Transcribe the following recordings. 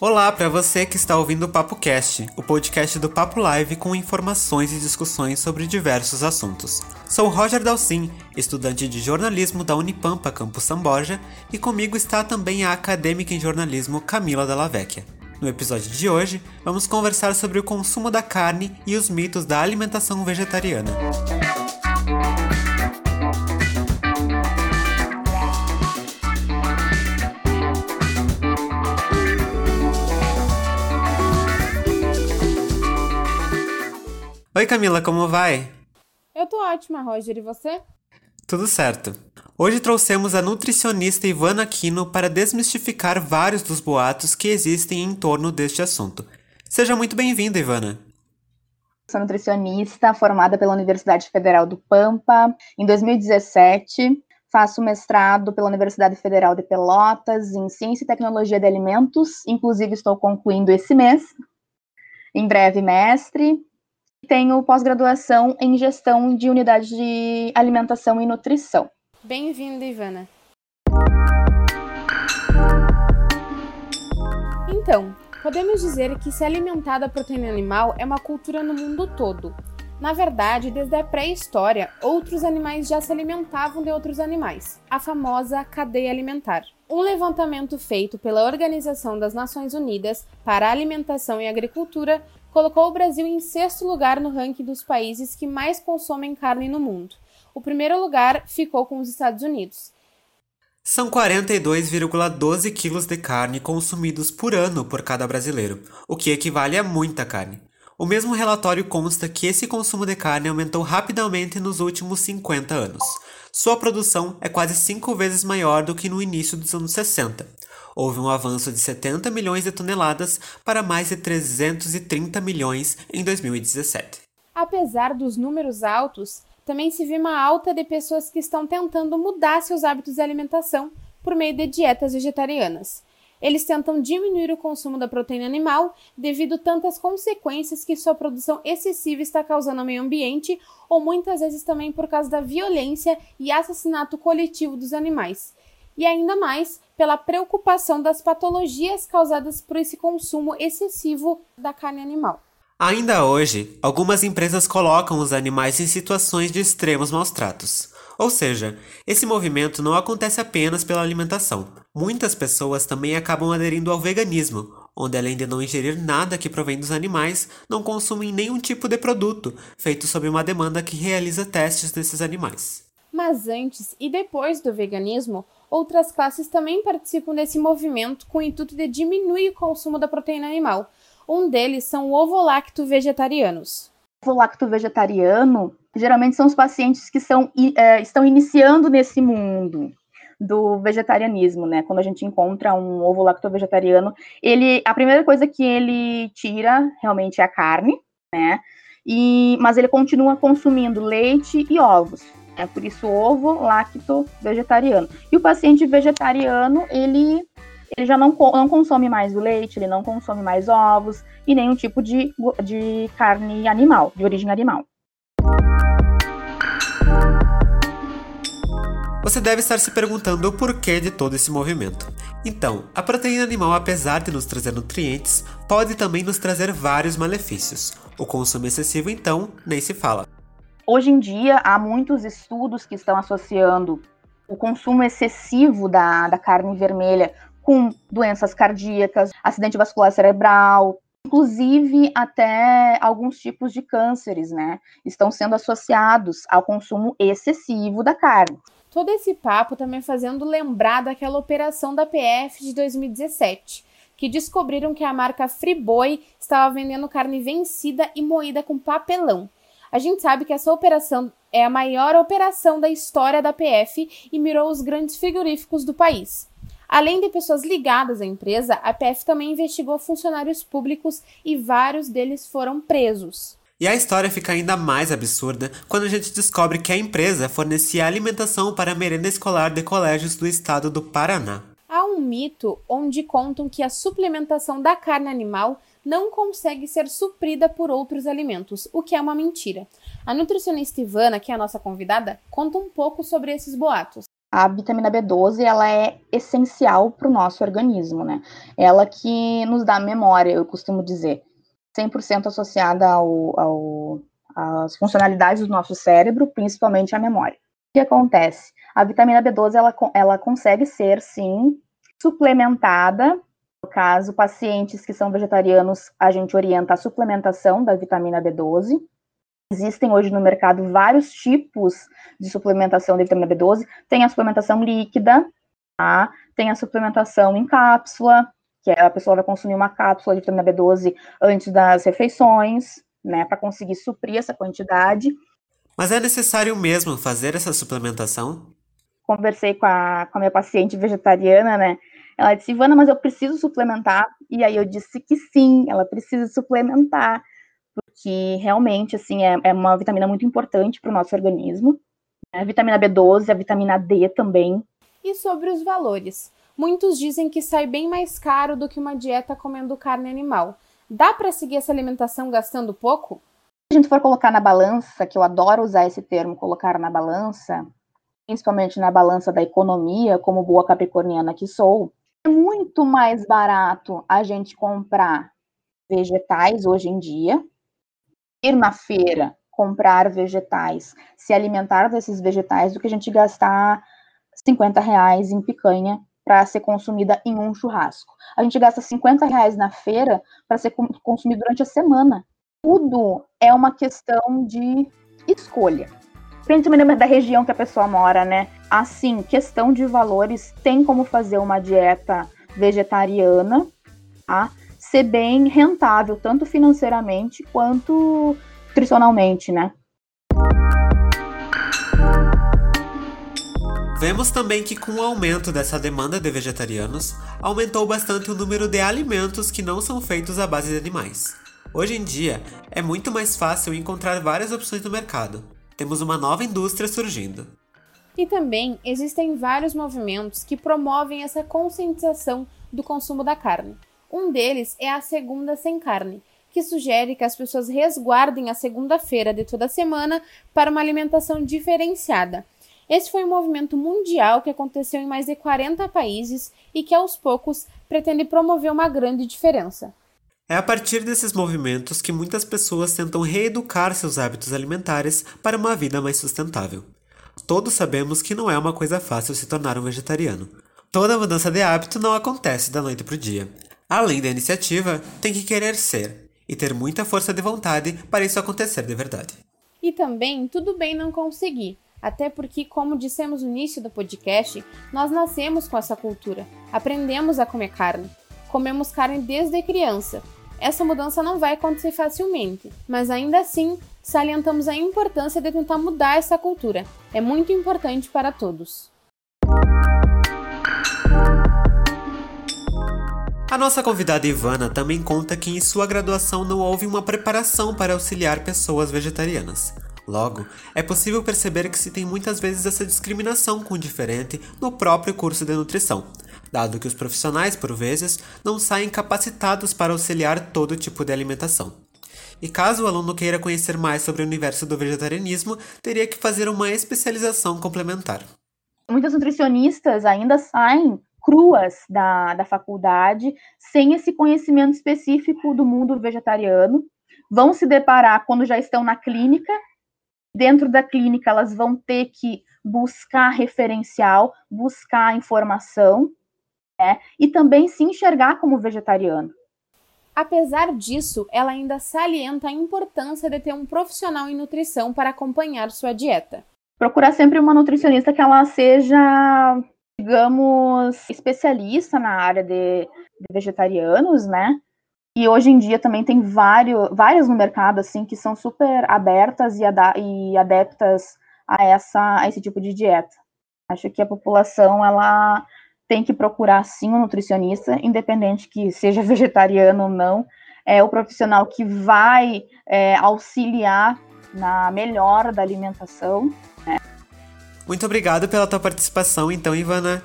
Olá para você que está ouvindo o Papo Cast, o podcast do Papo Live com informações e discussões sobre diversos assuntos. Sou Roger Dalcin, estudante de jornalismo da Unipampa Campus Samborja, e comigo está também a acadêmica em jornalismo Camila Della Vecchia. No episódio de hoje, vamos conversar sobre o consumo da carne e os mitos da alimentação vegetariana. Oi Camila, como vai? Eu tô ótima, Roger, e você? Tudo certo. Hoje trouxemos a nutricionista Ivana Aquino para desmistificar vários dos boatos que existem em torno deste assunto. Seja muito bem-vinda, Ivana. Sou nutricionista formada pela Universidade Federal do Pampa. Em 2017, faço mestrado pela Universidade Federal de Pelotas em Ciência e Tecnologia de Alimentos. Inclusive, estou concluindo esse mês. Em breve, mestre tenho pós-graduação em gestão de unidades de alimentação e nutrição. Bem-vinda, Ivana. Então, podemos dizer que se alimentar da proteína animal é uma cultura no mundo todo. Na verdade, desde a pré-história, outros animais já se alimentavam de outros animais, a famosa cadeia alimentar. Um levantamento feito pela Organização das Nações Unidas para a Alimentação e Agricultura colocou o Brasil em sexto lugar no ranking dos países que mais consomem carne no mundo. O primeiro lugar ficou com os Estados Unidos. São 42,12 quilos de carne consumidos por ano por cada brasileiro, o que equivale a muita carne. O mesmo relatório consta que esse consumo de carne aumentou rapidamente nos últimos 50 anos. Sua produção é quase cinco vezes maior do que no início dos anos 60, houve um avanço de 70 milhões de toneladas para mais de 330 milhões em 2017. Apesar dos números altos, também se viu uma alta de pessoas que estão tentando mudar seus hábitos de alimentação por meio de dietas vegetarianas. Eles tentam diminuir o consumo da proteína animal devido tantas consequências que sua produção excessiva está causando ao meio ambiente, ou muitas vezes também por causa da violência e assassinato coletivo dos animais e ainda mais pela preocupação das patologias causadas por esse consumo excessivo da carne animal. Ainda hoje, algumas empresas colocam os animais em situações de extremos maus tratos. Ou seja, esse movimento não acontece apenas pela alimentação. Muitas pessoas também acabam aderindo ao veganismo, onde além de não ingerir nada que provém dos animais, não consumem nenhum tipo de produto, feito sob uma demanda que realiza testes desses animais. Mas antes e depois do veganismo, outras classes também participam desse movimento com o intuito de diminuir o consumo da proteína animal. Um deles são ovo-lacto-vegetarianos. Ovo-lacto-vegetariano geralmente são os pacientes que são, é, estão iniciando nesse mundo do vegetarianismo, né? Quando a gente encontra um ovo lacto-vegetariano, ele, a primeira coisa que ele tira realmente é a carne, né? E, mas ele continua consumindo leite e ovos. É por isso ovo lacto vegetariano. E o paciente vegetariano, ele, ele já não, não consome mais o leite, ele não consome mais ovos e nenhum tipo de, de carne animal, de origem animal. Você deve estar se perguntando o porquê de todo esse movimento. Então, a proteína animal, apesar de nos trazer nutrientes, pode também nos trazer vários malefícios. O consumo excessivo, então, nem se fala. Hoje em dia, há muitos estudos que estão associando o consumo excessivo da, da carne vermelha com doenças cardíacas, acidente vascular cerebral, inclusive até alguns tipos de cânceres, né? Estão sendo associados ao consumo excessivo da carne. Todo esse papo também fazendo lembrar daquela operação da PF de 2017, que descobriram que a marca Friboi estava vendendo carne vencida e moída com papelão. A gente sabe que essa operação é a maior operação da história da PF e mirou os grandes frigoríficos do país. Além de pessoas ligadas à empresa, a PF também investigou funcionários públicos e vários deles foram presos. E a história fica ainda mais absurda quando a gente descobre que a empresa fornecia alimentação para a merenda escolar de colégios do estado do Paraná. Há um mito onde contam que a suplementação da carne animal não consegue ser suprida por outros alimentos, o que é uma mentira. A nutricionista Ivana, que é a nossa convidada, conta um pouco sobre esses boatos. A vitamina B12 ela é essencial para o nosso organismo, né? Ela que nos dá memória, eu costumo dizer, 100% associada ao, ao, às funcionalidades do nosso cérebro, principalmente a memória. O que acontece? A vitamina B12 ela, ela consegue ser, sim, suplementada no caso, pacientes que são vegetarianos, a gente orienta a suplementação da vitamina B12. Existem hoje no mercado vários tipos de suplementação de vitamina B12. Tem a suplementação líquida, tá? tem a suplementação em cápsula, que é, a pessoa vai consumir uma cápsula de vitamina B12 antes das refeições, né, para conseguir suprir essa quantidade. Mas é necessário mesmo fazer essa suplementação? Conversei com a, com a minha paciente vegetariana, né? Ela disse, Ivana, mas eu preciso suplementar. E aí eu disse que sim, ela precisa suplementar, porque realmente, assim, é, é uma vitamina muito importante para o nosso organismo. A vitamina B12, a vitamina D também. E sobre os valores? Muitos dizem que sai bem mais caro do que uma dieta comendo carne animal. Dá para seguir essa alimentação gastando pouco? Se a gente for colocar na balança, que eu adoro usar esse termo, colocar na balança, principalmente na balança da economia, como boa capricorniana que sou, é muito mais barato a gente comprar vegetais hoje em dia, ir na feira, comprar vegetais, se alimentar desses vegetais, do que a gente gastar 50 reais em picanha para ser consumida em um churrasco. A gente gasta 50 reais na feira para ser consumido durante a semana. Tudo é uma questão de escolha principalmente da região que a pessoa mora, né? Assim, questão de valores, tem como fazer uma dieta vegetariana, tá? Ser bem rentável, tanto financeiramente quanto nutricionalmente, né? Vemos também que com o aumento dessa demanda de vegetarianos, aumentou bastante o número de alimentos que não são feitos à base de animais. Hoje em dia, é muito mais fácil encontrar várias opções no mercado, temos uma nova indústria surgindo. E também existem vários movimentos que promovem essa conscientização do consumo da carne. Um deles é a Segunda Sem Carne, que sugere que as pessoas resguardem a segunda-feira de toda semana para uma alimentação diferenciada. Esse foi um movimento mundial que aconteceu em mais de 40 países e que, aos poucos, pretende promover uma grande diferença. É a partir desses movimentos que muitas pessoas tentam reeducar seus hábitos alimentares para uma vida mais sustentável. Todos sabemos que não é uma coisa fácil se tornar um vegetariano. Toda mudança de hábito não acontece da noite para o dia. Além da iniciativa, tem que querer ser e ter muita força de vontade para isso acontecer de verdade. E também tudo bem não conseguir, até porque, como dissemos no início do podcast, nós nascemos com essa cultura, aprendemos a comer carne. Comemos carne desde criança essa mudança não vai acontecer facilmente, mas ainda assim salientamos a importância de tentar mudar essa cultura. É muito importante para todos. A nossa convidada Ivana também conta que em sua graduação não houve uma preparação para auxiliar pessoas vegetarianas. Logo, é possível perceber que se tem muitas vezes essa discriminação com o diferente no próprio curso de nutrição, dado que os profissionais, por vezes, não saem capacitados para auxiliar todo tipo de alimentação. E caso o aluno queira conhecer mais sobre o universo do vegetarianismo, teria que fazer uma especialização complementar. Muitas nutricionistas ainda saem cruas da, da faculdade, sem esse conhecimento específico do mundo vegetariano, vão se deparar quando já estão na clínica. Dentro da clínica, elas vão ter que buscar referencial, buscar informação, né? E também se enxergar como vegetariano. Apesar disso, ela ainda salienta a importância de ter um profissional em nutrição para acompanhar sua dieta. Procurar sempre uma nutricionista que ela seja, digamos, especialista na área de, de vegetarianos, né? E hoje em dia também tem vários, várias no mercado assim que são super abertas e, e adeptas a essa a esse tipo de dieta. Acho que a população ela tem que procurar sim um nutricionista, independente que seja vegetariano ou não, é o profissional que vai é, auxiliar na melhora da alimentação. Muito obrigado pela tua participação, então, Ivana.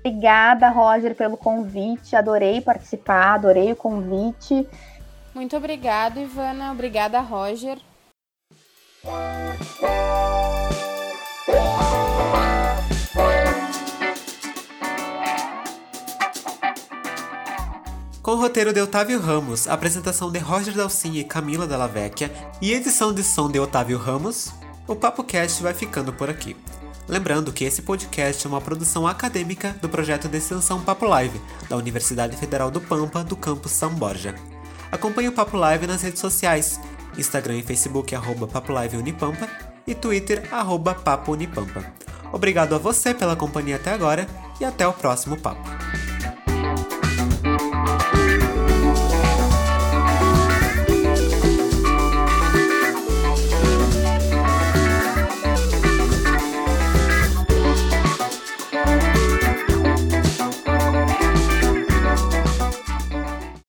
Obrigada, Roger, pelo convite. Adorei participar, adorei o convite. Muito obrigado, Ivana. Obrigada, Roger. Com o roteiro de Otávio Ramos, apresentação de Roger Dalcin e Camila Della Vecchia e edição de som de Otávio Ramos, o Papo Cast vai ficando por aqui. Lembrando que esse podcast é uma produção acadêmica do projeto de extensão Papo Live, da Universidade Federal do Pampa, do campus São Borja. Acompanhe o Papo Live nas redes sociais, Instagram e Facebook arroba Papo Live Unipampa e Twitter arroba Papo Unipampa. Obrigado a você pela companhia até agora e até o próximo papo.